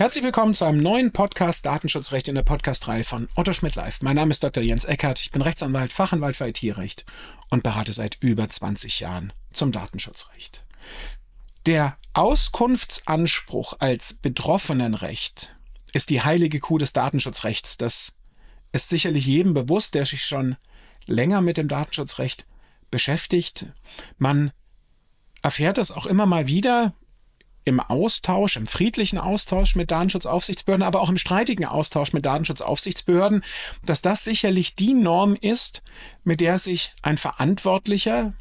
Herzlich willkommen zu einem neuen Podcast Datenschutzrecht in der Podcast-Reihe von Otto Schmidt Live. Mein Name ist Dr. Jens Eckert. Ich bin Rechtsanwalt, Fachanwalt für IT-Recht und berate seit über 20 Jahren zum Datenschutzrecht. Der Auskunftsanspruch als Betroffenenrecht ist die heilige Kuh des Datenschutzrechts. Das ist sicherlich jedem bewusst, der sich schon länger mit dem Datenschutzrecht beschäftigt. Man erfährt das auch immer mal wieder im Austausch, im friedlichen Austausch mit Datenschutzaufsichtsbehörden, aber auch im streitigen Austausch mit Datenschutzaufsichtsbehörden, dass das sicherlich die Norm ist, mit der sich ein Verantwortlicher,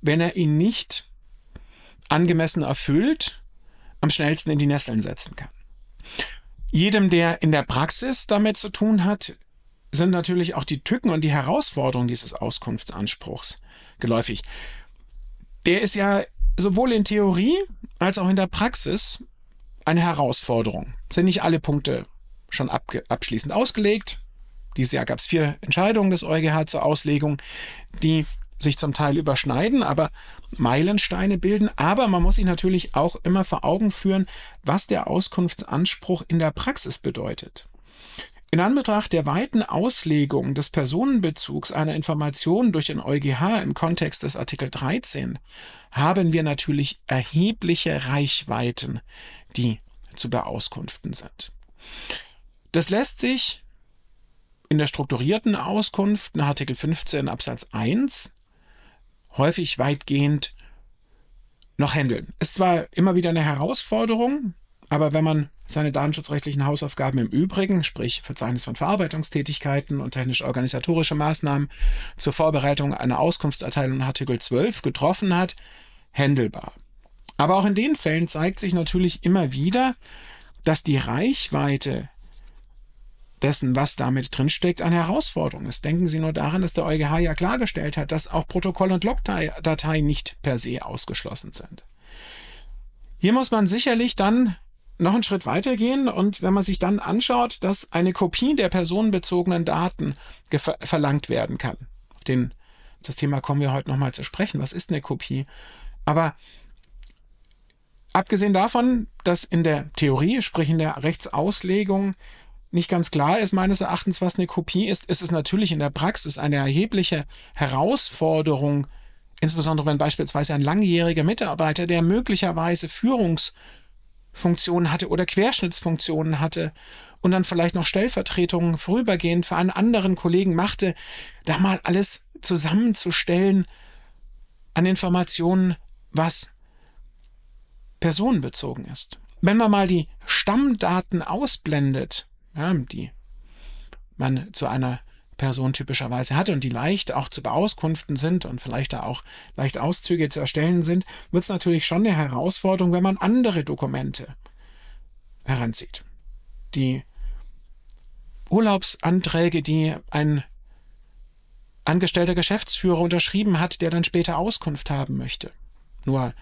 wenn er ihn nicht angemessen erfüllt, am schnellsten in die Nesseln setzen kann. Jedem, der in der Praxis damit zu tun hat, sind natürlich auch die Tücken und die Herausforderungen dieses Auskunftsanspruchs geläufig. Der ist ja sowohl in Theorie als auch in der Praxis eine Herausforderung. Sind nicht alle Punkte schon abschließend ausgelegt. Dieses Jahr gab es vier Entscheidungen des EuGH zur Auslegung, die sich zum Teil überschneiden, aber Meilensteine bilden. Aber man muss sich natürlich auch immer vor Augen führen, was der Auskunftsanspruch in der Praxis bedeutet. In Anbetracht der weiten Auslegung des Personenbezugs einer Information durch den EuGH im Kontext des Artikel 13 haben wir natürlich erhebliche Reichweiten, die zu beauskunften sind. Das lässt sich in der strukturierten Auskunft nach Artikel 15 Absatz 1 häufig weitgehend noch handeln. Ist zwar immer wieder eine Herausforderung, aber wenn man seine datenschutzrechtlichen Hausaufgaben im Übrigen, sprich Verzeichnis von Verarbeitungstätigkeiten und technisch-organisatorische Maßnahmen zur Vorbereitung einer Auskunftserteilung nach Artikel 12 getroffen hat, händelbar. Aber auch in den Fällen zeigt sich natürlich immer wieder, dass die Reichweite dessen, was damit drinsteckt, eine Herausforderung ist. Denken Sie nur daran, dass der EuGH ja klargestellt hat, dass auch Protokoll- und Logdateien nicht per se ausgeschlossen sind. Hier muss man sicherlich dann noch einen Schritt weitergehen und wenn man sich dann anschaut, dass eine Kopie der personenbezogenen Daten verlangt werden kann. Den, das Thema kommen wir heute nochmal zu sprechen. Was ist eine Kopie? Aber abgesehen davon, dass in der Theorie, sprich in der Rechtsauslegung, nicht ganz klar ist meines Erachtens, was eine Kopie ist, ist es natürlich in der Praxis eine erhebliche Herausforderung, insbesondere wenn beispielsweise ein langjähriger Mitarbeiter, der möglicherweise Führungs- Funktionen hatte oder Querschnittsfunktionen hatte und dann vielleicht noch Stellvertretungen vorübergehend für einen anderen Kollegen machte, da mal alles zusammenzustellen an Informationen, was personenbezogen ist. Wenn man mal die Stammdaten ausblendet, ja, die man zu einer Person typischerweise hat und die leicht auch zu beauskunften sind und vielleicht da auch leicht Auszüge zu erstellen sind, wird es natürlich schon eine Herausforderung, wenn man andere Dokumente heranzieht. Die Urlaubsanträge, die ein angestellter Geschäftsführer unterschrieben hat, der dann später Auskunft haben möchte. Nur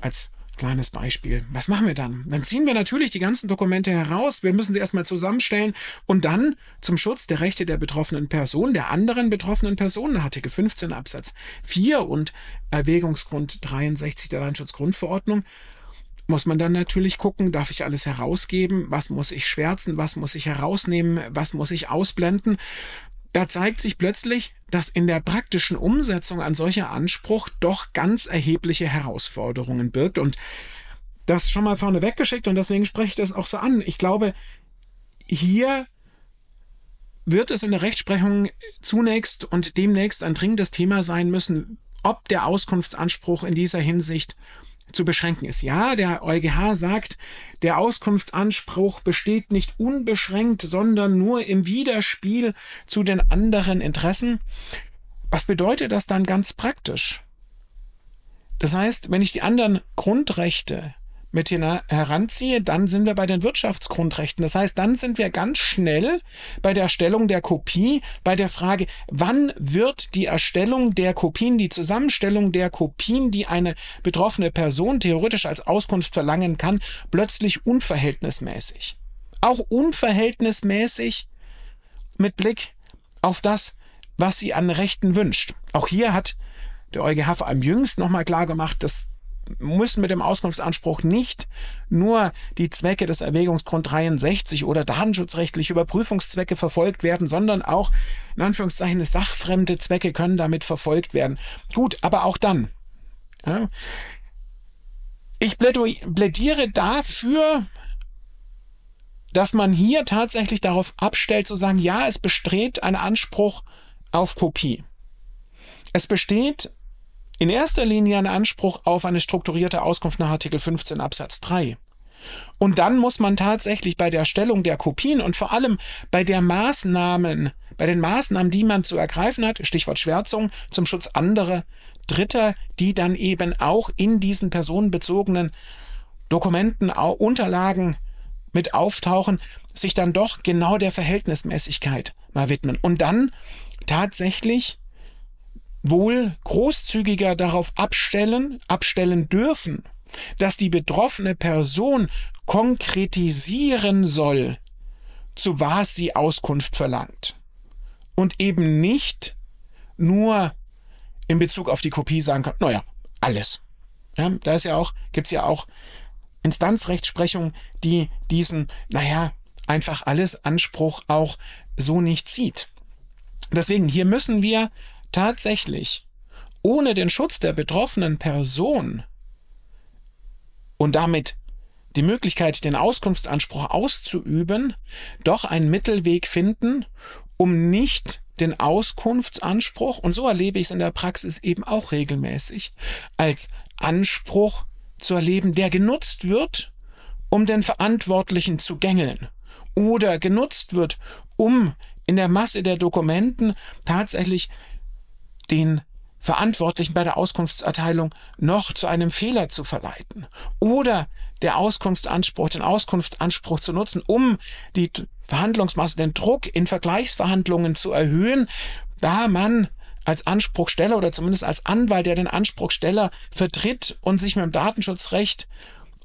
als Kleines Beispiel. Was machen wir dann? Dann ziehen wir natürlich die ganzen Dokumente heraus. Wir müssen sie erstmal zusammenstellen und dann zum Schutz der Rechte der betroffenen Person, der anderen betroffenen Personen, Artikel 15 Absatz 4 und Erwägungsgrund 63 der Landsschutzgrundverordnung, muss man dann natürlich gucken, darf ich alles herausgeben? Was muss ich schwärzen? Was muss ich herausnehmen? Was muss ich ausblenden? Da zeigt sich plötzlich, dass in der praktischen Umsetzung ein solcher Anspruch doch ganz erhebliche Herausforderungen birgt. Und das schon mal vorne weggeschickt und deswegen spreche ich das auch so an. Ich glaube, hier wird es in der Rechtsprechung zunächst und demnächst ein dringendes Thema sein müssen, ob der Auskunftsanspruch in dieser Hinsicht zu beschränken ist. Ja, der EuGH sagt, der Auskunftsanspruch besteht nicht unbeschränkt, sondern nur im Widerspiel zu den anderen Interessen. Was bedeutet das dann ganz praktisch? Das heißt, wenn ich die anderen Grundrechte mit heranziehe, dann sind wir bei den Wirtschaftsgrundrechten. Das heißt, dann sind wir ganz schnell bei der Erstellung der Kopie, bei der Frage, wann wird die Erstellung der Kopien, die Zusammenstellung der Kopien, die eine betroffene Person theoretisch als Auskunft verlangen kann, plötzlich unverhältnismäßig. Auch unverhältnismäßig mit Blick auf das, was sie an Rechten wünscht. Auch hier hat der EuGH vor allem jüngst nochmal klar gemacht, dass müssen mit dem Auskunftsanspruch nicht nur die Zwecke des Erwägungsgrund 63 oder datenschutzrechtliche Überprüfungszwecke verfolgt werden, sondern auch in Anführungszeichen sachfremde Zwecke können damit verfolgt werden. Gut, aber auch dann. Ja, ich plädiere dafür, dass man hier tatsächlich darauf abstellt zu sagen, ja, es besteht ein Anspruch auf Kopie. Es besteht in erster Linie ein Anspruch auf eine strukturierte Auskunft nach Artikel 15 Absatz 3. Und dann muss man tatsächlich bei der Erstellung der Kopien und vor allem bei der Maßnahmen, bei den Maßnahmen, die man zu ergreifen hat, Stichwort Schwärzung zum Schutz anderer Dritter, die dann eben auch in diesen personenbezogenen Dokumenten, Unterlagen mit auftauchen, sich dann doch genau der Verhältnismäßigkeit mal widmen und dann tatsächlich wohl großzügiger darauf abstellen, abstellen dürfen, dass die betroffene Person konkretisieren soll, zu was sie Auskunft verlangt. Und eben nicht nur in Bezug auf die Kopie sagen kann, naja, alles. Ja, da ist ja auch, gibt's ja auch Instanzrechtsprechung, die diesen, naja, einfach alles Anspruch auch so nicht zieht. Deswegen, hier müssen wir tatsächlich ohne den Schutz der betroffenen Person und damit die Möglichkeit, den Auskunftsanspruch auszuüben, doch einen Mittelweg finden, um nicht den Auskunftsanspruch, und so erlebe ich es in der Praxis eben auch regelmäßig, als Anspruch zu erleben, der genutzt wird, um den Verantwortlichen zu gängeln oder genutzt wird, um in der Masse der Dokumenten tatsächlich den Verantwortlichen bei der Auskunftserteilung noch zu einem Fehler zu verleiten oder der Auskunftsanspruch, den Auskunftsanspruch zu nutzen, um die Verhandlungsmasse, den Druck in Vergleichsverhandlungen zu erhöhen, da man als Anspruchsteller oder zumindest als Anwalt, der den Anspruchsteller vertritt und sich mit dem Datenschutzrecht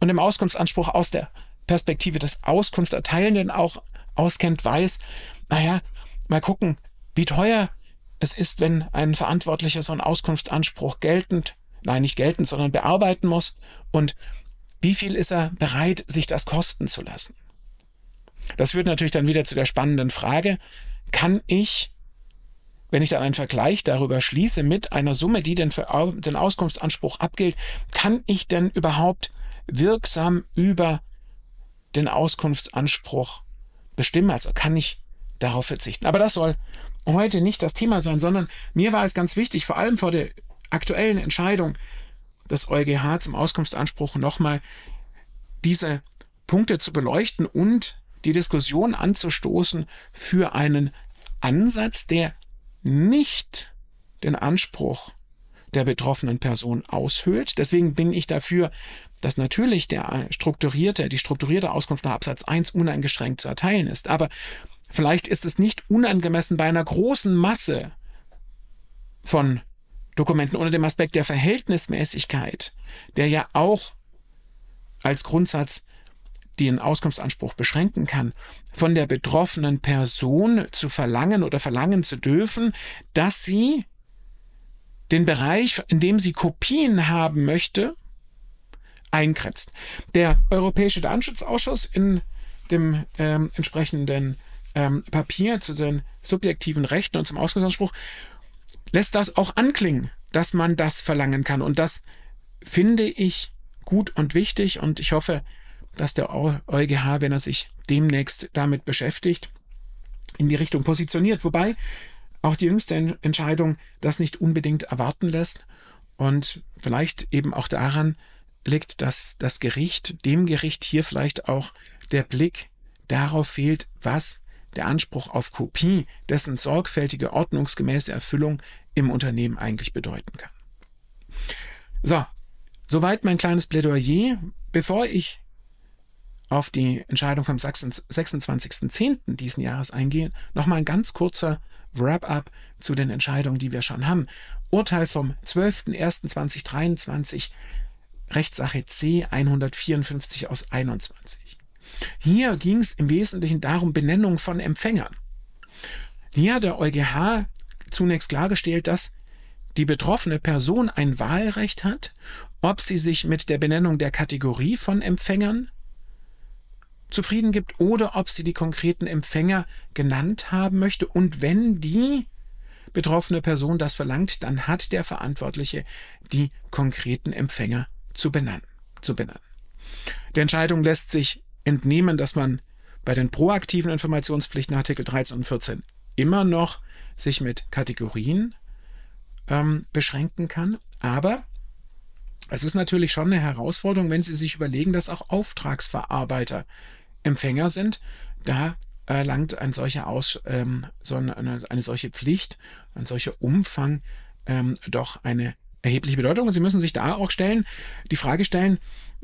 und dem Auskunftsanspruch aus der Perspektive des Auskunfterteilenden auch auskennt, weiß, naja, mal gucken, wie teuer es ist, wenn ein Verantwortlicher so einen Auskunftsanspruch geltend, nein, nicht geltend, sondern bearbeiten muss und wie viel ist er bereit, sich das kosten zu lassen? Das führt natürlich dann wieder zu der spannenden Frage, kann ich, wenn ich dann einen Vergleich darüber schließe mit einer Summe, die den, den Auskunftsanspruch abgilt, kann ich denn überhaupt wirksam über den Auskunftsanspruch bestimmen? Also kann ich darauf verzichten? Aber das soll heute nicht das Thema sein, sondern mir war es ganz wichtig, vor allem vor der aktuellen Entscheidung des EuGH zum Auskunftsanspruch nochmal diese Punkte zu beleuchten und die Diskussion anzustoßen für einen Ansatz, der nicht den Anspruch der betroffenen Person aushöhlt. Deswegen bin ich dafür, dass natürlich der strukturierte, die strukturierte Auskunft nach Absatz 1 uneingeschränkt zu erteilen ist. Aber Vielleicht ist es nicht unangemessen bei einer großen Masse von Dokumenten unter dem Aspekt der Verhältnismäßigkeit, der ja auch als Grundsatz den Auskunftsanspruch beschränken kann, von der betroffenen Person zu verlangen oder verlangen zu dürfen, dass sie den Bereich, in dem sie Kopien haben möchte, eingrenzt. Der Europäische Datenschutzausschuss in dem ähm, entsprechenden ähm, Papier zu den subjektiven Rechten und zum Auskunftsanspruch lässt das auch anklingen, dass man das verlangen kann. Und das finde ich gut und wichtig und ich hoffe, dass der EuGH, wenn er sich demnächst damit beschäftigt, in die Richtung positioniert. Wobei auch die jüngste Entscheidung das nicht unbedingt erwarten lässt und vielleicht eben auch daran liegt, dass das Gericht, dem Gericht hier vielleicht auch der Blick darauf fehlt, was der Anspruch auf Kopie, dessen sorgfältige, ordnungsgemäße Erfüllung im Unternehmen eigentlich bedeuten kann. So, soweit mein kleines Plädoyer bevor ich auf die Entscheidung vom 26.10. diesen Jahres eingehe, nochmal ein ganz kurzer Wrap-up zu den Entscheidungen, die wir schon haben. Urteil vom 12.01.2023, Rechtssache C 154 aus 21. Hier ging es im Wesentlichen darum, Benennung von Empfängern. Hier hat der EuGH zunächst klargestellt, dass die betroffene Person ein Wahlrecht hat, ob sie sich mit der Benennung der Kategorie von Empfängern zufrieden gibt oder ob sie die konkreten Empfänger genannt haben möchte. Und wenn die betroffene Person das verlangt, dann hat der Verantwortliche die konkreten Empfänger zu benennen. Zu benennen. Der Entscheidung lässt sich entnehmen, dass man bei den proaktiven Informationspflichten Artikel 13 und 14 immer noch sich mit Kategorien ähm, beschränken kann. Aber es ist natürlich schon eine Herausforderung, wenn Sie sich überlegen, dass auch Auftragsverarbeiter Empfänger sind. Da erlangt ein solcher Aus, ähm, so eine, eine, solche Pflicht, ein solcher Umfang ähm, doch eine erhebliche Bedeutung. Und Sie müssen sich da auch stellen, die Frage stellen,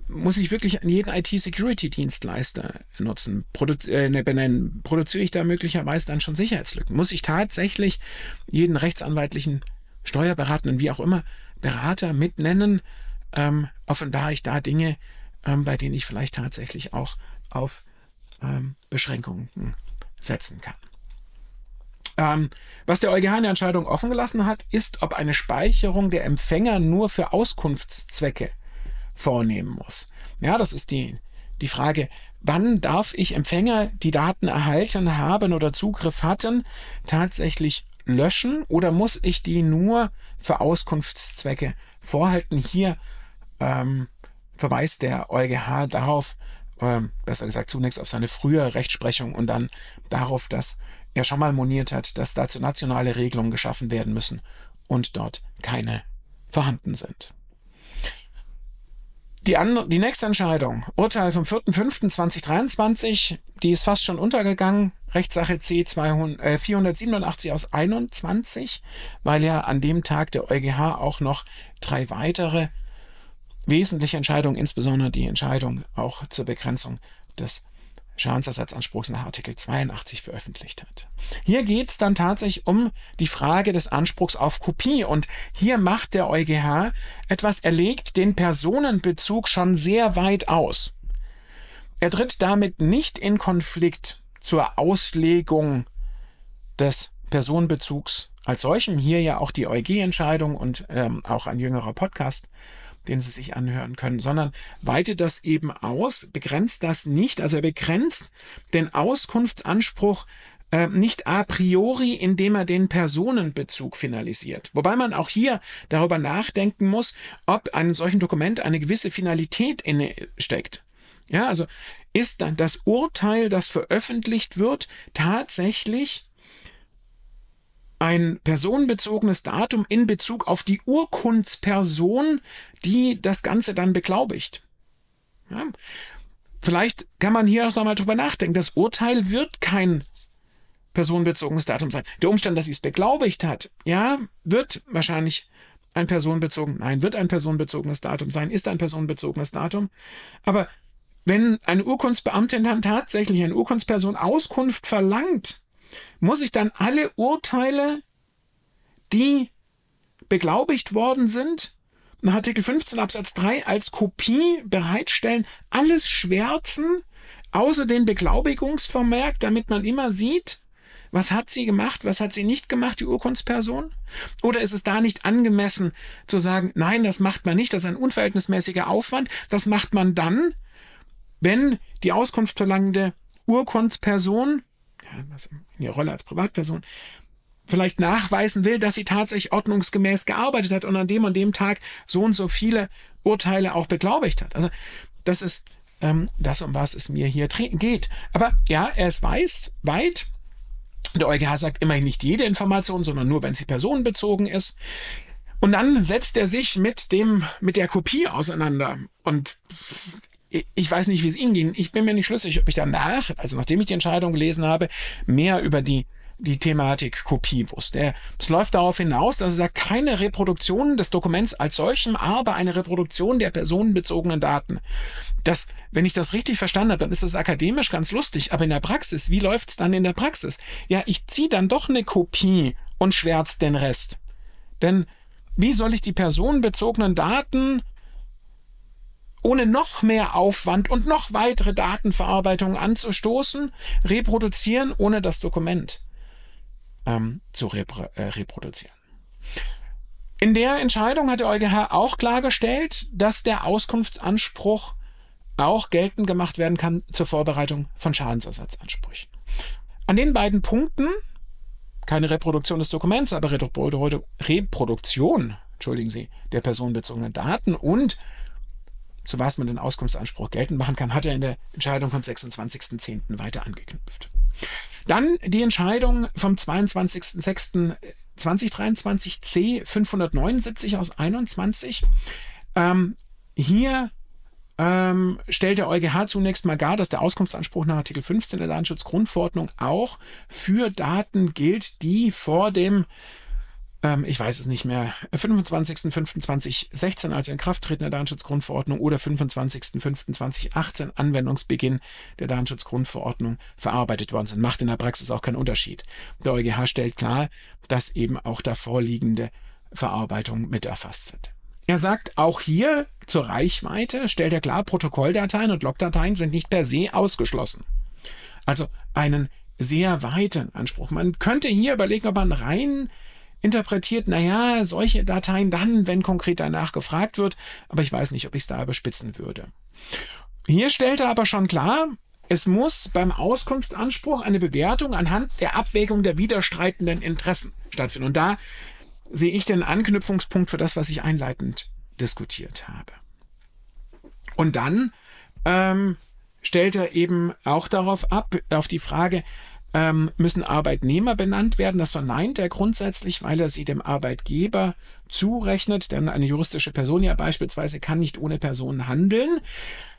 muss ich wirklich an jeden IT-Security-Dienstleister nutzen? Produ äh, ne, benennen? Produziere ich da möglicherweise dann schon Sicherheitslücken? Muss ich tatsächlich jeden rechtsanwaltlichen, steuerberatenden, wie auch immer, Berater mitnennen? Ähm, offenbare ich da Dinge, ähm, bei denen ich vielleicht tatsächlich auch auf ähm, Beschränkungen setzen kann. Ähm, was der EuGH in der Entscheidung offen gelassen hat, ist, ob eine Speicherung der Empfänger nur für Auskunftszwecke vornehmen muss. Ja, das ist die, die Frage, wann darf ich Empfänger, die Daten erhalten haben oder Zugriff hatten, tatsächlich löschen oder muss ich die nur für Auskunftszwecke vorhalten? Hier ähm, verweist der EuGH darauf, ähm, besser gesagt zunächst auf seine frühe Rechtsprechung und dann darauf, dass er schon mal moniert hat, dass dazu nationale Regelungen geschaffen werden müssen und dort keine vorhanden sind. Die, die nächste Entscheidung, Urteil vom 4.5.2023, die ist fast schon untergegangen, Rechtssache C 200, äh, 487 aus 21, weil ja an dem Tag der EuGH auch noch drei weitere wesentliche Entscheidungen, insbesondere die Entscheidung auch zur Begrenzung des Schadensersatzanspruchs nach Artikel 82 veröffentlicht hat. Hier geht es dann tatsächlich um die Frage des Anspruchs auf Kopie und hier macht der EuGH etwas, er legt den Personenbezug schon sehr weit aus. Er tritt damit nicht in Konflikt zur Auslegung des Personenbezugs als solchem. Hier ja auch die EuG-Entscheidung und ähm, auch ein jüngerer Podcast den Sie sich anhören können, sondern weitet das eben aus, begrenzt das nicht, also er begrenzt den Auskunftsanspruch äh, nicht a priori, indem er den Personenbezug finalisiert. Wobei man auch hier darüber nachdenken muss, ob einem solchen Dokument eine gewisse Finalität inne steckt. Ja, also ist dann das Urteil, das veröffentlicht wird, tatsächlich ein personenbezogenes Datum in Bezug auf die Urkundsperson, die das Ganze dann beglaubigt. Ja. Vielleicht kann man hier auch nochmal drüber nachdenken. Das Urteil wird kein personenbezogenes Datum sein. Der Umstand, dass sie es beglaubigt hat, ja, wird wahrscheinlich ein personenbezogen, nein, wird ein personenbezogenes Datum sein, ist ein personenbezogenes Datum. Aber wenn eine Urkundsbeamtin dann tatsächlich eine Urkundsperson Auskunft verlangt, muss ich dann alle Urteile, die beglaubigt worden sind, nach Artikel 15 Absatz 3 als Kopie bereitstellen, alles schwärzen, außer den Beglaubigungsvermerk, damit man immer sieht, was hat sie gemacht, was hat sie nicht gemacht, die Urkundsperson? Oder ist es da nicht angemessen zu sagen, nein, das macht man nicht, das ist ein unverhältnismäßiger Aufwand, das macht man dann, wenn die Auskunft Urkundsperson in ihrer Rolle als Privatperson, vielleicht nachweisen will, dass sie tatsächlich ordnungsgemäß gearbeitet hat und an dem und dem Tag so und so viele Urteile auch beglaubigt hat. Also das ist ähm, das, um was es mir hier geht. Aber ja, er ist weiß, weit. Der EuGH sagt immerhin nicht jede Information, sondern nur, wenn sie personenbezogen ist. Und dann setzt er sich mit dem, mit der Kopie auseinander. Und ich weiß nicht, wie es Ihnen ging. Ich bin mir nicht schlüssig, ob ich danach, also nachdem ich die Entscheidung gelesen habe, mehr über die die Thematik Kopiewurst. Es läuft darauf hinaus, dass er sagt, keine Reproduktion des Dokuments als solchem, aber eine Reproduktion der personenbezogenen Daten. Das, wenn ich das richtig verstanden habe, dann ist das akademisch ganz lustig, aber in der Praxis, wie läuft's dann in der Praxis? Ja, ich ziehe dann doch eine Kopie und schwärz den Rest. Denn wie soll ich die personenbezogenen Daten ohne noch mehr Aufwand und noch weitere Datenverarbeitung anzustoßen, reproduzieren, ohne das Dokument ähm, zu repro äh, reproduzieren. In der Entscheidung hat der EuGH auch klargestellt, dass der Auskunftsanspruch auch geltend gemacht werden kann zur Vorbereitung von Schadensersatzansprüchen. An den beiden Punkten, keine Reproduktion des Dokuments, aber Reproduktion, entschuldigen Sie, der personenbezogenen Daten und zu was man den Auskunftsanspruch geltend machen kann, hat er in der Entscheidung vom 26.10. weiter angeknüpft. Dann die Entscheidung vom 22.06.2023 C 579 aus 21. Ähm, hier ähm, stellt der EuGH zunächst mal gar, dass der Auskunftsanspruch nach Artikel 15 der Datenschutzgrundverordnung auch für Daten gilt, die vor dem ähm, ich weiß es nicht mehr, 25.05.2016 als Inkrafttreten der Datenschutzgrundverordnung oder 25.05.2018 Anwendungsbeginn der Datenschutzgrundverordnung verarbeitet worden sind. Macht in der Praxis auch keinen Unterschied. Der EuGH stellt klar, dass eben auch davor liegende Verarbeitungen mit erfasst sind. Er sagt auch hier zur Reichweite, stellt er klar, Protokolldateien und Logdateien sind nicht per se ausgeschlossen. Also einen sehr weiten Anspruch. Man könnte hier überlegen, ob man rein interpretiert, naja, solche Dateien dann, wenn konkret danach gefragt wird, aber ich weiß nicht, ob ich es da überspitzen würde. Hier stellt er aber schon klar, es muss beim Auskunftsanspruch eine Bewertung anhand der Abwägung der widerstreitenden Interessen stattfinden. Und da sehe ich den Anknüpfungspunkt für das, was ich einleitend diskutiert habe. Und dann ähm, stellt er eben auch darauf ab, auf die Frage, ähm, müssen Arbeitnehmer benannt werden. Das verneint er grundsätzlich, weil er sie dem Arbeitgeber zurechnet, denn eine juristische Person ja beispielsweise kann nicht ohne Person handeln.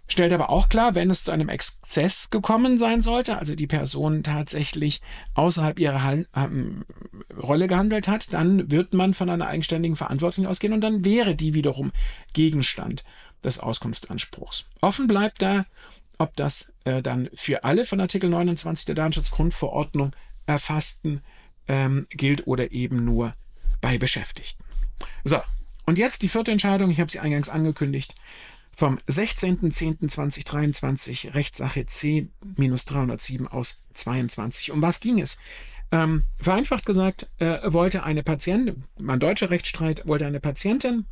Stellt aber auch klar, wenn es zu einem Exzess gekommen sein sollte, also die Person tatsächlich außerhalb ihrer Han ähm, Rolle gehandelt hat, dann wird man von einer eigenständigen Verantwortung ausgehen und dann wäre die wiederum Gegenstand des Auskunftsanspruchs. Offen bleibt da, ob das äh, dann für alle von Artikel 29 der Datenschutzgrundverordnung erfassten ähm, gilt oder eben nur bei Beschäftigten. So, und jetzt die vierte Entscheidung, ich habe sie eingangs angekündigt, vom 16.10.2023, Rechtssache C-307 aus 22. Um was ging es? Ähm, vereinfacht gesagt, äh, wollte eine Patientin, mein deutscher Rechtsstreit, wollte eine Patientin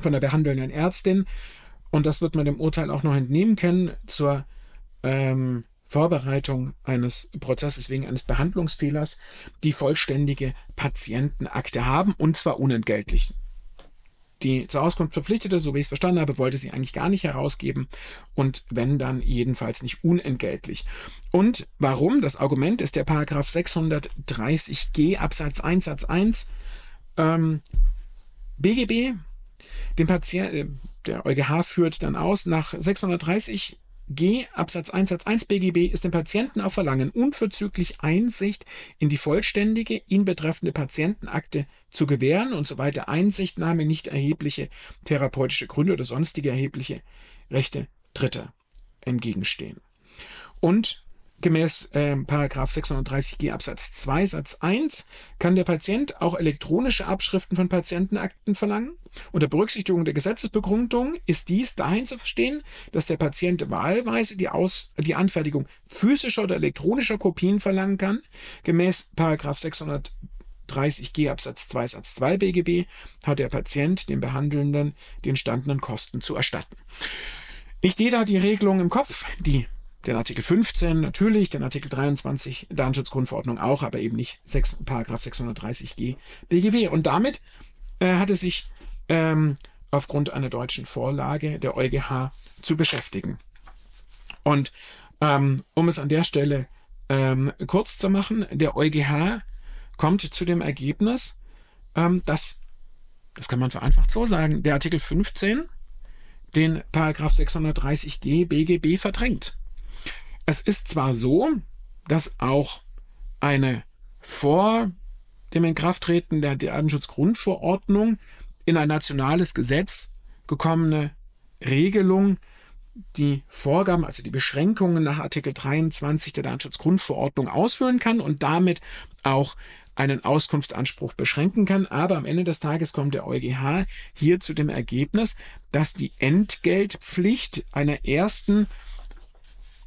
von der behandelnden Ärztin und das wird man dem Urteil auch noch entnehmen können, zur ähm, Vorbereitung eines Prozesses wegen eines Behandlungsfehlers die vollständige Patientenakte haben und zwar unentgeltlich. Die zur Auskunft verpflichtete, so wie ich es verstanden habe, wollte sie eigentlich gar nicht herausgeben und wenn dann jedenfalls nicht unentgeltlich. Und warum? Das Argument ist der Paragraph 630g Absatz 1 Satz 1 ähm, BGB. Den Patienten, der EuGH führt dann aus, nach 630 G Absatz 1 Satz 1 BGB ist dem Patienten auf Verlangen unverzüglich Einsicht in die vollständige ihn betreffende Patientenakte zu gewähren und soweit der Einsichtnahme nicht erhebliche therapeutische Gründe oder sonstige erhebliche Rechte Dritter entgegenstehen. Und Gemäß äh, 630g Absatz 2 Satz 1 kann der Patient auch elektronische Abschriften von Patientenakten verlangen. Unter Berücksichtigung der Gesetzesbegründung ist dies dahin zu verstehen, dass der Patient wahlweise die, Aus die Anfertigung physischer oder elektronischer Kopien verlangen kann. Gemäß 630g Absatz 2 Satz 2 BGB hat der Patient dem Behandelnden den standenen Kosten zu erstatten. Nicht jeder hat die Regelung im Kopf, die den Artikel 15 natürlich, den Artikel 23 Datenschutzgrundverordnung auch, aber eben nicht 6, Paragraph 630g BGB. Und damit äh, hat es sich ähm, aufgrund einer deutschen Vorlage der EuGH zu beschäftigen. Und ähm, um es an der Stelle ähm, kurz zu machen, der EuGH kommt zu dem Ergebnis, ähm, dass, das kann man vereinfacht so sagen, der Artikel 15 den Paragraph 630g BGB verdrängt. Es ist zwar so, dass auch eine vor dem Inkrafttreten der Datenschutzgrundverordnung in ein nationales Gesetz gekommene Regelung, die Vorgaben, also die Beschränkungen nach Artikel 23 der Datenschutzgrundverordnung ausführen kann und damit auch einen Auskunftsanspruch beschränken kann. Aber am Ende des Tages kommt der EuGH hier zu dem Ergebnis, dass die Entgeltpflicht einer ersten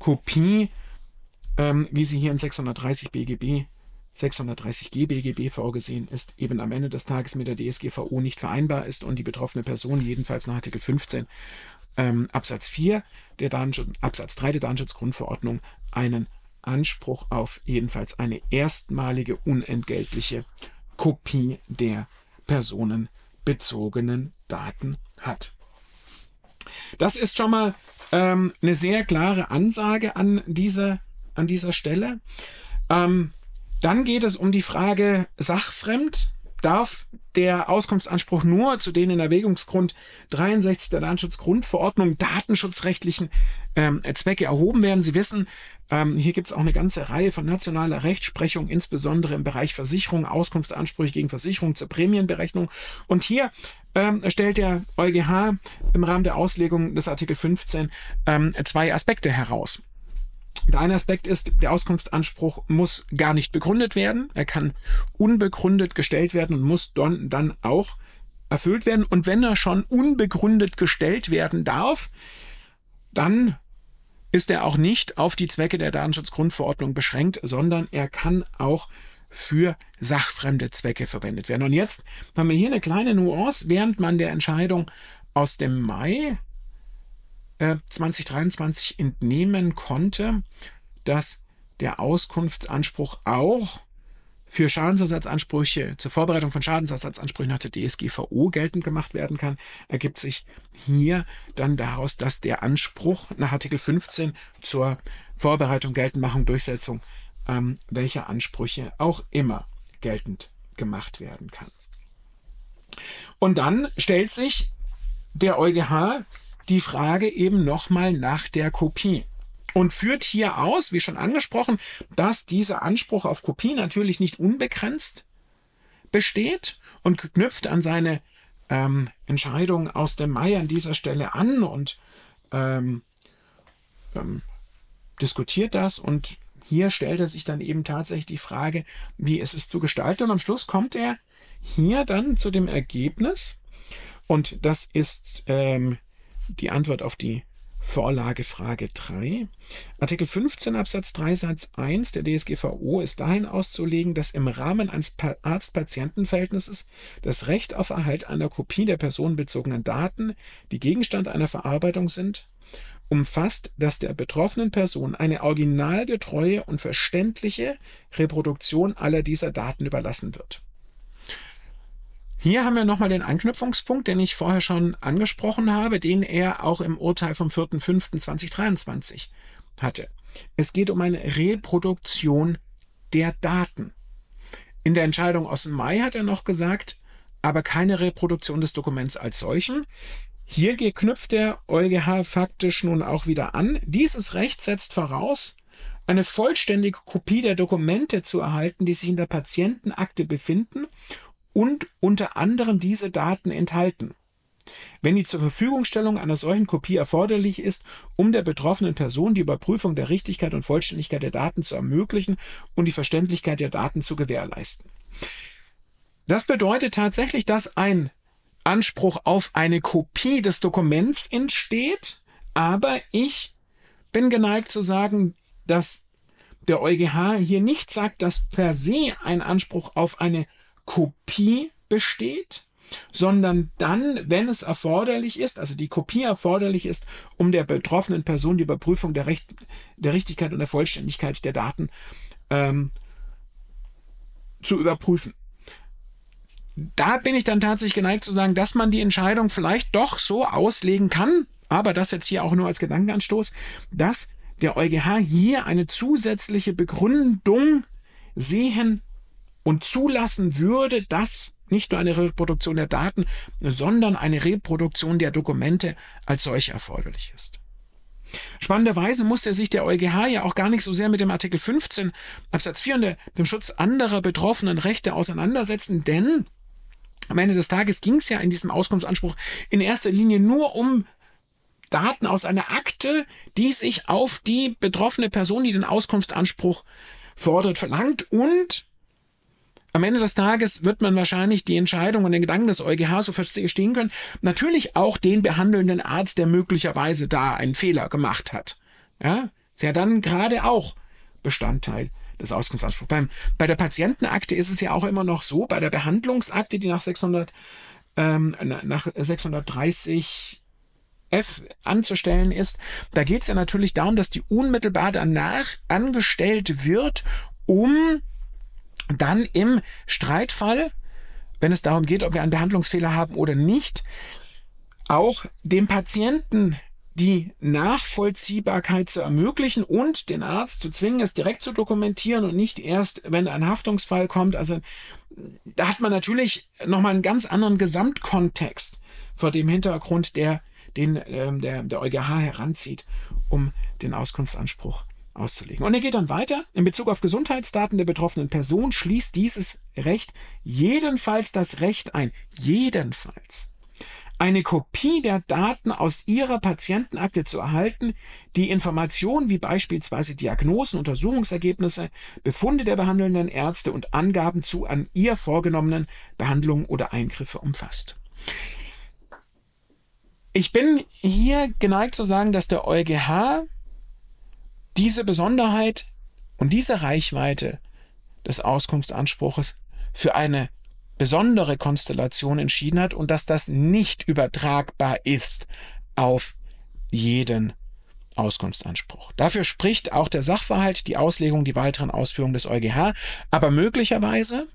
Kopie, ähm, wie sie hier in 630 BGB 630g BGB vorgesehen ist, eben am Ende des Tages mit der DSGVO nicht vereinbar ist und die betroffene Person jedenfalls nach Artikel 15 ähm, Absatz 4 der Datenschutz, Absatz 3 der Datenschutzgrundverordnung einen Anspruch auf jedenfalls eine erstmalige unentgeltliche Kopie der personenbezogenen Daten hat. Das ist schon mal ähm, eine sehr klare Ansage an dieser, an dieser Stelle. Ähm, dann geht es um die Frage sachfremd. Darf der Auskunftsanspruch nur zu den in Erwägungsgrund 63 der Datenschutzgrundverordnung datenschutzrechtlichen ähm, Zwecke erhoben werden. Sie wissen, ähm, hier gibt es auch eine ganze Reihe von nationaler Rechtsprechung, insbesondere im Bereich Versicherung, Auskunftsansprüche gegen Versicherung zur Prämienberechnung. Und hier ähm, stellt der EuGH im Rahmen der Auslegung des Artikel 15 ähm, zwei Aspekte heraus. Der eine Aspekt ist, der Auskunftsanspruch muss gar nicht begründet werden. Er kann unbegründet gestellt werden und muss dann, dann auch erfüllt werden. Und wenn er schon unbegründet gestellt werden darf, dann ist er auch nicht auf die Zwecke der Datenschutzgrundverordnung beschränkt, sondern er kann auch für sachfremde Zwecke verwendet werden. Und jetzt haben wir hier eine kleine Nuance, während man der Entscheidung aus dem Mai 2023 äh, entnehmen konnte, dass der Auskunftsanspruch auch für Schadensersatzansprüche, zur Vorbereitung von Schadensersatzansprüchen nach der DSGVO geltend gemacht werden kann, ergibt sich hier dann daraus, dass der Anspruch nach Artikel 15 zur Vorbereitung, Geltendmachung, Durchsetzung ähm, welcher Ansprüche auch immer geltend gemacht werden kann. Und dann stellt sich der EuGH die Frage eben nochmal nach der Kopie. Und führt hier aus, wie schon angesprochen, dass dieser Anspruch auf Kopie natürlich nicht unbegrenzt besteht und knüpft an seine ähm, Entscheidung aus dem Mai an dieser Stelle an und ähm, ähm, diskutiert das und hier stellt er sich dann eben tatsächlich die Frage, wie ist es zu gestalten und am Schluss kommt er hier dann zu dem Ergebnis und das ist ähm, die Antwort auf die Vorlage Frage 3. Artikel 15 Absatz 3 Satz 1 der DSGVO ist dahin auszulegen, dass im Rahmen eines Arzt-Patienten-Verhältnisses das Recht auf Erhalt einer Kopie der personenbezogenen Daten, die Gegenstand einer Verarbeitung sind, umfasst, dass der betroffenen Person eine originalgetreue und verständliche Reproduktion aller dieser Daten überlassen wird. Hier haben wir nochmal den Anknüpfungspunkt, den ich vorher schon angesprochen habe, den er auch im Urteil vom 4.5.2023 hatte. Es geht um eine Reproduktion der Daten. In der Entscheidung aus dem Mai hat er noch gesagt, aber keine Reproduktion des Dokuments als solchen. Hier knüpft der EuGH faktisch nun auch wieder an. Dieses Recht setzt voraus, eine vollständige Kopie der Dokumente zu erhalten, die sich in der Patientenakte befinden und unter anderem diese Daten enthalten. Wenn die zur Verfügungstellung einer solchen Kopie erforderlich ist, um der betroffenen Person die Überprüfung der Richtigkeit und Vollständigkeit der Daten zu ermöglichen und die Verständlichkeit der Daten zu gewährleisten. Das bedeutet tatsächlich, dass ein Anspruch auf eine Kopie des Dokuments entsteht, aber ich bin geneigt zu sagen, dass der EuGH hier nicht sagt, dass per se ein Anspruch auf eine Kopie besteht, sondern dann, wenn es erforderlich ist, also die Kopie erforderlich ist, um der betroffenen Person die Überprüfung der, Recht, der Richtigkeit und der Vollständigkeit der Daten ähm, zu überprüfen. Da bin ich dann tatsächlich geneigt zu sagen, dass man die Entscheidung vielleicht doch so auslegen kann, aber das jetzt hier auch nur als Gedankenanstoß, dass der EuGH hier eine zusätzliche Begründung sehen und zulassen würde, dass nicht nur eine Reproduktion der Daten, sondern eine Reproduktion der Dokumente als solche erforderlich ist. Spannenderweise musste sich der EuGH ja auch gar nicht so sehr mit dem Artikel 15 Absatz 4 und dem Schutz anderer betroffenen Rechte auseinandersetzen, denn am Ende des Tages ging es ja in diesem Auskunftsanspruch in erster Linie nur um Daten aus einer Akte, die sich auf die betroffene Person, die den Auskunftsanspruch fordert, verlangt und am Ende des Tages wird man wahrscheinlich die Entscheidung und den Gedanken des EuGH so verstehen können. Natürlich auch den behandelnden Arzt, der möglicherweise da einen Fehler gemacht hat. Ja, ist ja dann gerade auch Bestandteil des Auskunftsanspruchs. Beim, bei der Patientenakte ist es ja auch immer noch so, bei der Behandlungsakte, die nach 600, ähm, nach 630 F anzustellen ist, da geht es ja natürlich darum, dass die unmittelbar danach angestellt wird, um dann im Streitfall, wenn es darum geht, ob wir einen Behandlungsfehler haben oder nicht, auch dem Patienten die Nachvollziehbarkeit zu ermöglichen und den Arzt zu zwingen, es direkt zu dokumentieren und nicht erst, wenn ein Haftungsfall kommt. Also da hat man natürlich nochmal einen ganz anderen Gesamtkontext vor dem Hintergrund, der den ähm, der, der EuGH heranzieht, um den Auskunftsanspruch auszulegen. Und er geht dann weiter. In Bezug auf Gesundheitsdaten der betroffenen Person schließt dieses Recht jedenfalls das Recht ein, jedenfalls eine Kopie der Daten aus Ihrer Patientenakte zu erhalten, die Informationen wie beispielsweise Diagnosen, Untersuchungsergebnisse, Befunde der behandelnden Ärzte und Angaben zu an ihr vorgenommenen Behandlungen oder Eingriffe umfasst. Ich bin hier geneigt zu sagen, dass der EuGH diese Besonderheit und diese Reichweite des Auskunftsanspruches für eine besondere Konstellation entschieden hat und dass das nicht übertragbar ist auf jeden Auskunftsanspruch. Dafür spricht auch der Sachverhalt, die Auslegung, die weiteren Ausführungen des EuGH, aber möglicherweise,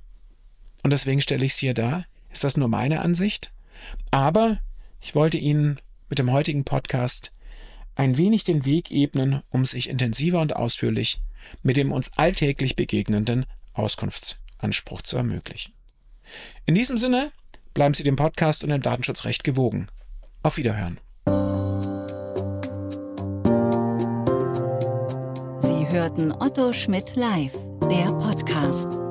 und deswegen stelle ich es hier dar, ist das nur meine Ansicht, aber ich wollte Ihnen mit dem heutigen Podcast ein wenig den Weg ebnen, um sich intensiver und ausführlich mit dem uns alltäglich begegnenden Auskunftsanspruch zu ermöglichen. In diesem Sinne, bleiben Sie dem Podcast und dem Datenschutzrecht gewogen. Auf Wiederhören. Sie hörten Otto Schmidt live, der Podcast.